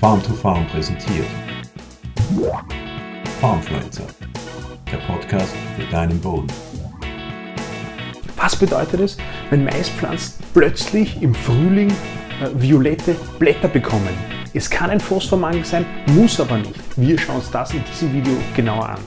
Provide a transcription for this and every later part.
Farm to Farm präsentiert. Farmfluencer, der Podcast für deinen Boden. Was bedeutet es, wenn Maispflanzen plötzlich im Frühling äh, violette Blätter bekommen? Es kann ein Phosphormangel sein, muss aber nicht. Wir schauen uns das in diesem Video genauer an.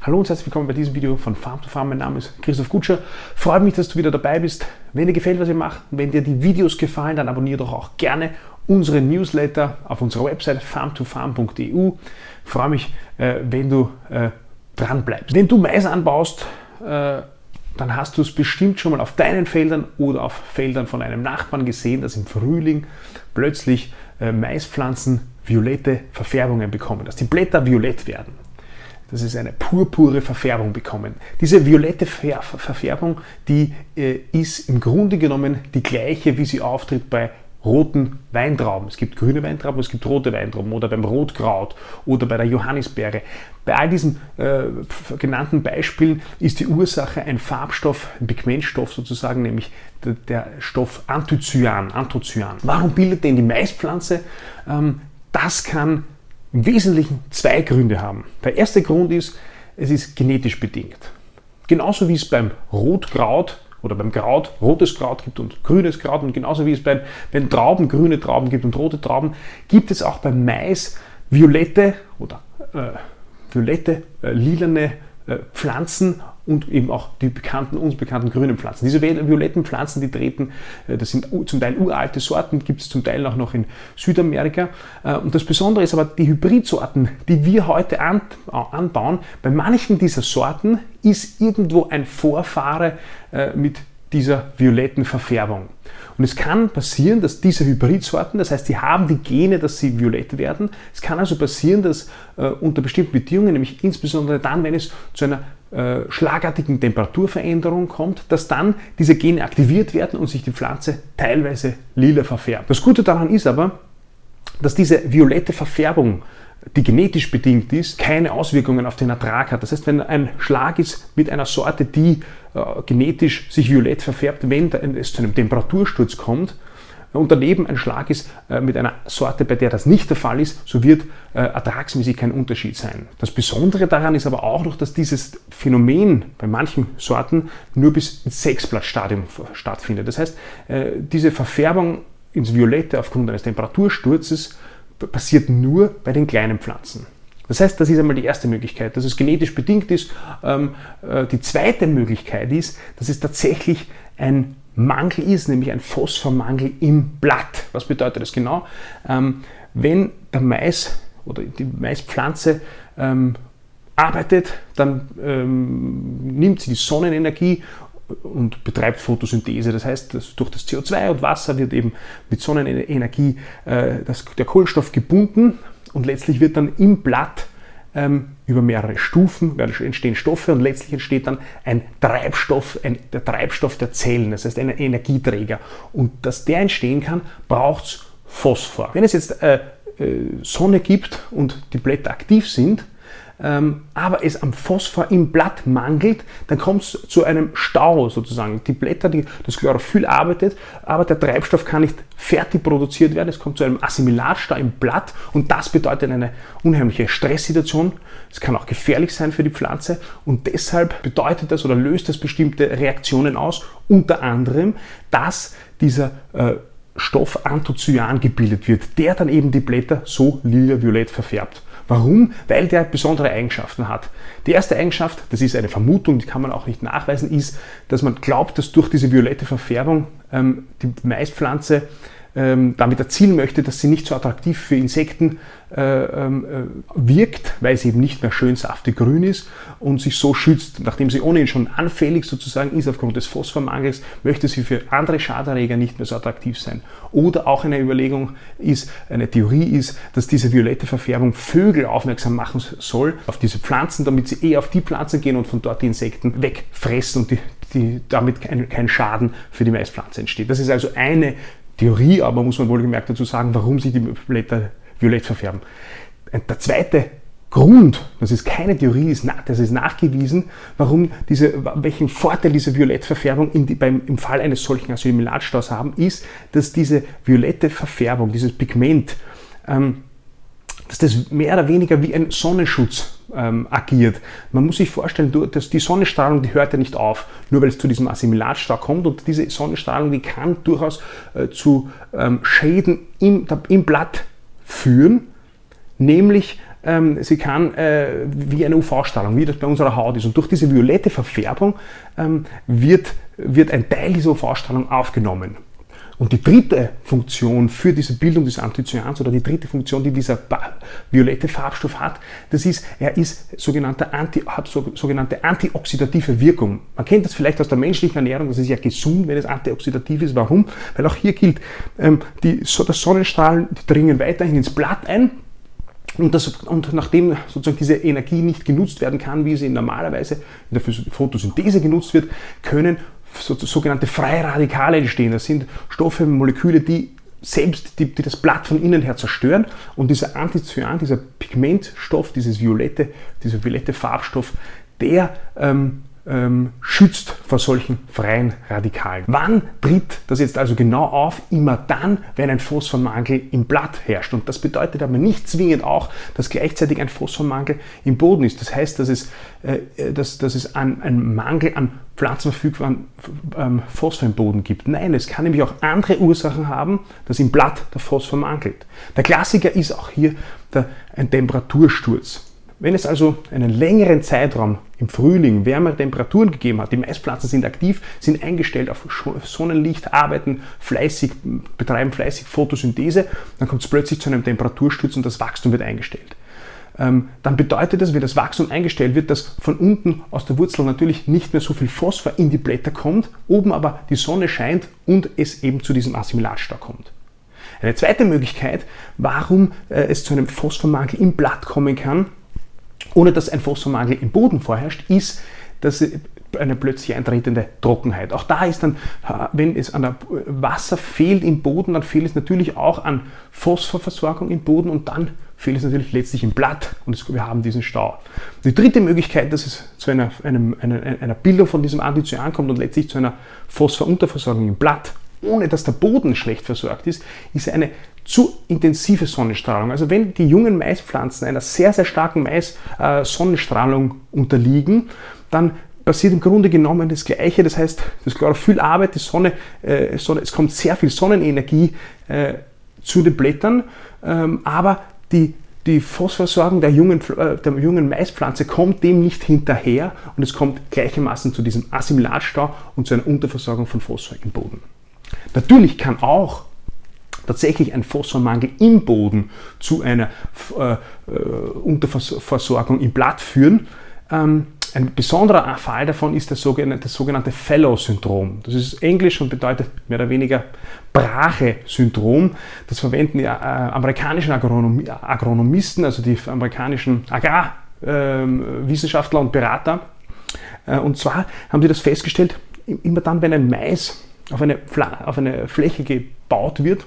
Hallo und herzlich willkommen bei diesem Video von Farm to Farm. Mein Name ist Christoph Gutscher. Freut mich, dass du wieder dabei bist. Wenn dir gefällt, was ihr macht, wenn dir die Videos gefallen, dann abonniere doch auch gerne unsere Newsletter auf unserer Website farmtofarm.eu. Freue mich, äh, wenn du äh, dran bleibst. Wenn du Mais anbaust, äh, dann hast du es bestimmt schon mal auf deinen Feldern oder auf Feldern von einem Nachbarn gesehen, dass im Frühling plötzlich Maispflanzen violette Verfärbungen bekommen, dass die Blätter violett werden dass es eine purpure Verfärbung bekommen. Diese violette Verfärbung, die äh, ist im Grunde genommen die gleiche, wie sie auftritt bei roten Weintrauben. Es gibt grüne Weintrauben, es gibt rote Weintrauben oder beim Rotkraut oder bei der Johannisbeere. Bei all diesen äh, genannten Beispielen ist die Ursache ein Farbstoff, ein Pigmentstoff sozusagen, nämlich der, der Stoff Anthocyan, Anthocyan. Warum bildet denn die Maispflanze? Ähm, das kann im Wesentlichen zwei Gründe haben. Der erste Grund ist, es ist genetisch bedingt. Genauso wie es beim Rotkraut oder beim Kraut rotes Kraut gibt und grünes Kraut und genauso wie es beim, beim Trauben grüne Trauben gibt und rote Trauben, gibt es auch beim Mais violette oder äh, violette, äh, lilane äh, Pflanzen und eben auch die bekannten, uns bekannten grünen Pflanzen. Diese violetten Pflanzen, die treten, äh, das sind zum Teil uralte Sorten, gibt es zum Teil auch noch in Südamerika. Äh, und das Besondere ist aber, die Hybridsorten, die wir heute anbauen, bei manchen dieser Sorten ist irgendwo ein Vorfahre mit dieser violetten Verfärbung. Und es kann passieren, dass diese Hybridsorten, das heißt, die haben die Gene, dass sie violett werden. Es kann also passieren, dass äh, unter bestimmten Bedingungen, nämlich insbesondere dann, wenn es zu einer äh, schlagartigen Temperaturveränderung kommt, dass dann diese Gene aktiviert werden und sich die Pflanze teilweise lila verfärbt. Das Gute daran ist aber, dass diese violette Verfärbung die genetisch bedingt ist, keine Auswirkungen auf den Ertrag hat. Das heißt, wenn ein Schlag ist mit einer Sorte, die äh, genetisch sich violett verfärbt, wenn es zu einem Temperatursturz kommt, und daneben ein Schlag ist äh, mit einer Sorte, bei der das nicht der Fall ist, so wird äh, ertragsmäßig kein Unterschied sein. Das Besondere daran ist aber auch noch, dass dieses Phänomen bei manchen Sorten nur bis ins Sechsblattstadium stattfindet. Das heißt, äh, diese Verfärbung ins Violette aufgrund eines Temperatursturzes passiert nur bei den kleinen Pflanzen. Das heißt, das ist einmal die erste Möglichkeit, dass es genetisch bedingt ist. Ähm, äh, die zweite Möglichkeit ist, dass es tatsächlich ein Mangel ist, nämlich ein Phosphormangel im Blatt. Was bedeutet das genau? Ähm, wenn der Mais oder die Maispflanze ähm, arbeitet, dann nimmt sie die Sonnenenergie und betreibt Photosynthese. Das heißt, durch das CO2 und Wasser wird eben mit Sonnenenergie äh, das, der Kohlenstoff gebunden und letztlich wird dann im Blatt ähm, über mehrere Stufen entstehen Stoffe und letztlich entsteht dann ein Treibstoff, ein, der Treibstoff der Zellen, das heißt ein Energieträger. Und dass der entstehen kann, braucht es Phosphor. Wenn es jetzt äh, äh, Sonne gibt und die Blätter aktiv sind, ähm, aber es am Phosphor im Blatt mangelt, dann kommt es zu einem Stau sozusagen. Die Blätter, die, das Chlorophyll arbeitet, aber der Treibstoff kann nicht fertig produziert werden. Es kommt zu einem Assimilatstau im Blatt und das bedeutet eine unheimliche Stresssituation. Es kann auch gefährlich sein für die Pflanze und deshalb bedeutet das oder löst das bestimmte Reaktionen aus, unter anderem, dass dieser äh, Stoff Anthocyan gebildet wird, der dann eben die Blätter so lila-violett verfärbt. Warum? Weil der besondere Eigenschaften hat. Die erste Eigenschaft, das ist eine Vermutung, die kann man auch nicht nachweisen, ist, dass man glaubt, dass durch diese violette Verfärbung ähm, die Maispflanze damit erzielen möchte, dass sie nicht so attraktiv für Insekten äh, ähm, äh, wirkt, weil sie eben nicht mehr schön saftig grün ist und sich so schützt. Nachdem sie ohnehin schon anfällig sozusagen ist aufgrund des Phosphormangels, möchte sie für andere Schaderreger nicht mehr so attraktiv sein. Oder auch eine Überlegung ist, eine Theorie ist, dass diese violette Verfärbung Vögel aufmerksam machen soll auf diese Pflanzen, damit sie eher auf die Pflanzen gehen und von dort die Insekten wegfressen und die, die, damit kein, kein Schaden für die Maispflanze entsteht. Das ist also eine Theorie, aber muss man wohlgemerkt dazu sagen, warum sich die Blätter violett verfärben. Der zweite Grund, das ist keine Theorie, das ist nachgewiesen, warum diese, welchen Vorteil diese Violettverfärbung in beim, im Fall eines solchen Asymilatstaus haben, ist, dass diese violette Verfärbung, dieses Pigment, ähm, dass das mehr oder weniger wie ein Sonnenschutz ähm, agiert. Man muss sich vorstellen, dass die Sonnenstrahlung, die hört ja nicht auf, nur weil es zu diesem Assimilatstau kommt und diese Sonnenstrahlung, die kann durchaus äh, zu ähm, Schäden im, im Blatt führen, nämlich ähm, sie kann äh, wie eine UV-Strahlung, wie das bei unserer Haut ist. Und durch diese violette Verfärbung ähm, wird, wird ein Teil dieser UV-Strahlung aufgenommen. Und die dritte Funktion für diese Bildung des Anthocyans oder die dritte Funktion, die dieser violette Farbstoff hat, das ist, er ist sogenannte Anti, hat so, sogenannte antioxidative Wirkung. Man kennt das vielleicht aus der menschlichen Ernährung, das ist ja gesund, wenn es antioxidativ ist. Warum? Weil auch hier gilt, ähm, die, das Sonnenstrahlen die dringen weiterhin ins Blatt ein und, das, und, nachdem sozusagen diese Energie nicht genutzt werden kann, wie sie normalerweise in der Photosynthese genutzt wird, können sogenannte freie Radikale entstehen. Das sind Stoffe, Moleküle, die selbst die, die, das Blatt von innen her zerstören und dieser Anthocyan, dieser Pigmentstoff, dieses violette, dieser violette Farbstoff, der ähm, ähm, schützt vor solchen freien Radikalen. Wann tritt das jetzt also genau auf? Immer dann, wenn ein Phosphormangel im Blatt herrscht. Und das bedeutet aber nicht zwingend auch, dass gleichzeitig ein Phosphormangel im Boden ist. Das heißt, dass es, äh, dass, dass es einen, einen Mangel an pflanzenverfügbaren ähm, Phosphor im Boden gibt. Nein, es kann nämlich auch andere Ursachen haben, dass im Blatt der Phosphor mangelt. Der Klassiker ist auch hier der, ein Temperatursturz. Wenn es also einen längeren Zeitraum im Frühling wärmere Temperaturen gegeben hat, die Maispflanzen sind aktiv, sind eingestellt auf Sonnenlicht, arbeiten fleißig, betreiben fleißig Photosynthese, dann kommt es plötzlich zu einem Temperatursturz und das Wachstum wird eingestellt. Ähm, dann bedeutet das, wenn das Wachstum eingestellt wird, dass von unten aus der Wurzel natürlich nicht mehr so viel Phosphor in die Blätter kommt, oben aber die Sonne scheint und es eben zu diesem Assimilatstau kommt. Eine zweite Möglichkeit, warum äh, es zu einem Phosphormangel im Blatt kommen kann, ohne dass ein Phosphormangel im Boden vorherrscht, ist dass eine plötzlich eintretende Trockenheit. Auch da ist dann, wenn es an Wasser fehlt im Boden, dann fehlt es natürlich auch an Phosphorversorgung im Boden und dann fehlt es natürlich letztlich im Blatt und wir haben diesen Stau. Die dritte Möglichkeit, dass es zu einer, einem, einer, einer Bildung von diesem Anticyan kommt und letztlich zu einer Phosphorunterversorgung im Blatt, ohne dass der Boden schlecht versorgt ist, ist eine zu intensive Sonnenstrahlung. Also wenn die jungen Maispflanzen einer sehr, sehr starken Mais, äh, unterliegen, dann passiert im Grunde genommen das Gleiche. Das heißt, das Chlorophyll arbeitet, die Sonne, äh, Sonne, es kommt sehr viel Sonnenenergie äh, zu den Blättern, ähm, aber die, die Phosphorsorgung der jungen, äh, der jungen Maispflanze kommt dem nicht hinterher und es kommt gleichermaßen zu diesem Assimilatstau und zu einer Unterversorgung von Phosphor im Boden. Natürlich kann auch tatsächlich ein Phosphormangel im Boden zu einer äh, äh, Unterversorgung im Blatt führen. Ähm, ein besonderer Fall davon ist das sogenannte, sogenannte Fellow-Syndrom. Das ist Englisch und bedeutet mehr oder weniger Brache-Syndrom. Das verwenden die äh, amerikanischen Agronom Agronomisten, also die amerikanischen Agrarwissenschaftler ähm, und Berater. Äh, und zwar haben sie das festgestellt, immer dann, wenn ein Mais auf eine, auf eine Fläche gebaut wird,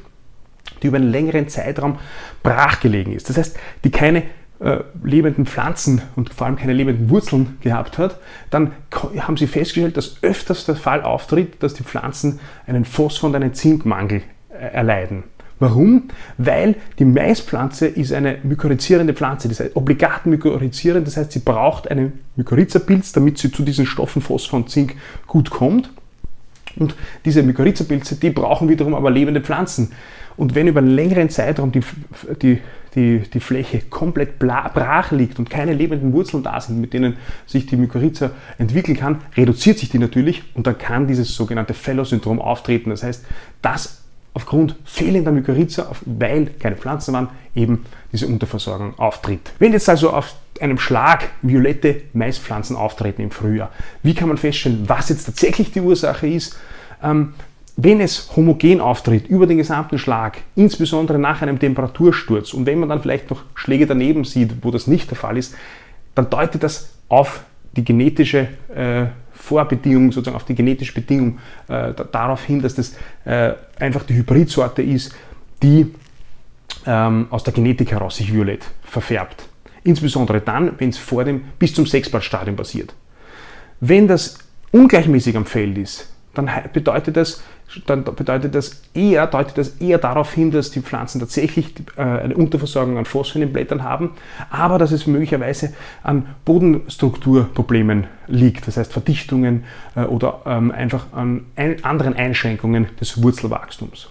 die über einen längeren Zeitraum brachgelegen ist. Das heißt, die keine äh, lebenden Pflanzen und vor allem keine lebenden Wurzeln gehabt hat, dann haben sie festgestellt, dass öfters der Fall auftritt, dass die Pflanzen einen Phosphor- und einen Zinkmangel äh, erleiden. Warum? Weil die Maispflanze ist eine mykorrhizierende Pflanze, das heißt obligat mykorrhizierend, das heißt sie braucht einen Mykorrhizapilz, damit sie zu diesen Stoffen Phosphor und Zink gut kommt. Und diese Mykorrhizapilze, die brauchen wiederum aber lebende Pflanzen. Und wenn über einen längeren Zeitraum die, die, die, die Fläche komplett brach liegt und keine lebenden Wurzeln da sind, mit denen sich die Mykorrhiza entwickeln kann, reduziert sich die natürlich und dann kann dieses sogenannte Fellow-Syndrom auftreten. Das heißt, dass aufgrund fehlender Mykorrhiza, weil keine Pflanzen waren, eben diese Unterversorgung auftritt. Wenn jetzt also auf einem Schlag violette Maispflanzen auftreten im Frühjahr, wie kann man feststellen, was jetzt tatsächlich die Ursache ist? Ähm, wenn es homogen auftritt über den gesamten Schlag, insbesondere nach einem Temperatursturz und wenn man dann vielleicht noch Schläge daneben sieht, wo das nicht der Fall ist, dann deutet das auf die genetische äh, Vorbedingung, sozusagen auf die genetische Bedingung äh, darauf hin, dass das äh, einfach die Hybridsorte ist, die ähm, aus der Genetik heraus sich violett verfärbt. Insbesondere dann, wenn es vor dem bis zum Sechsblattstadium passiert. Wenn das ungleichmäßig am Feld ist, dann bedeutet das, dann bedeutet das eher, deutet das eher darauf hin, dass die Pflanzen tatsächlich äh, eine Unterversorgung an Phosphor in den Blättern haben, aber dass es möglicherweise an Bodenstrukturproblemen liegt, das heißt Verdichtungen äh, oder ähm, einfach an anderen Einschränkungen des Wurzelwachstums.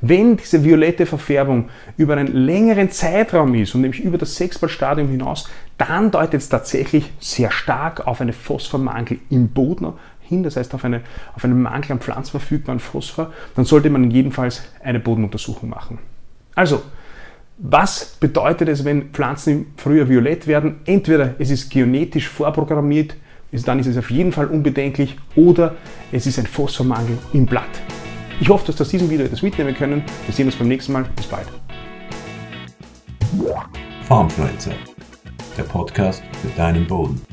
Wenn diese violette Verfärbung über einen längeren Zeitraum ist und nämlich über das Sechsballstadium hinaus, dann deutet es tatsächlich sehr stark auf einen Phosphormangel im Boden hin, das heißt auf, eine, auf einen Mangel an pflanzverfügbaren Phosphor, dann sollte man jedenfalls eine Bodenuntersuchung machen. Also, was bedeutet es, wenn Pflanzen früher violett werden? Entweder es ist genetisch vorprogrammiert, dann ist es auf jeden Fall unbedenklich, oder es ist ein Phosphormangel im Blatt. Ich hoffe, dass du aus diesem Video etwas mitnehmen können. Wir sehen uns beim nächsten Mal. Bis bald. Farmfluencer, der Podcast für deinen Boden.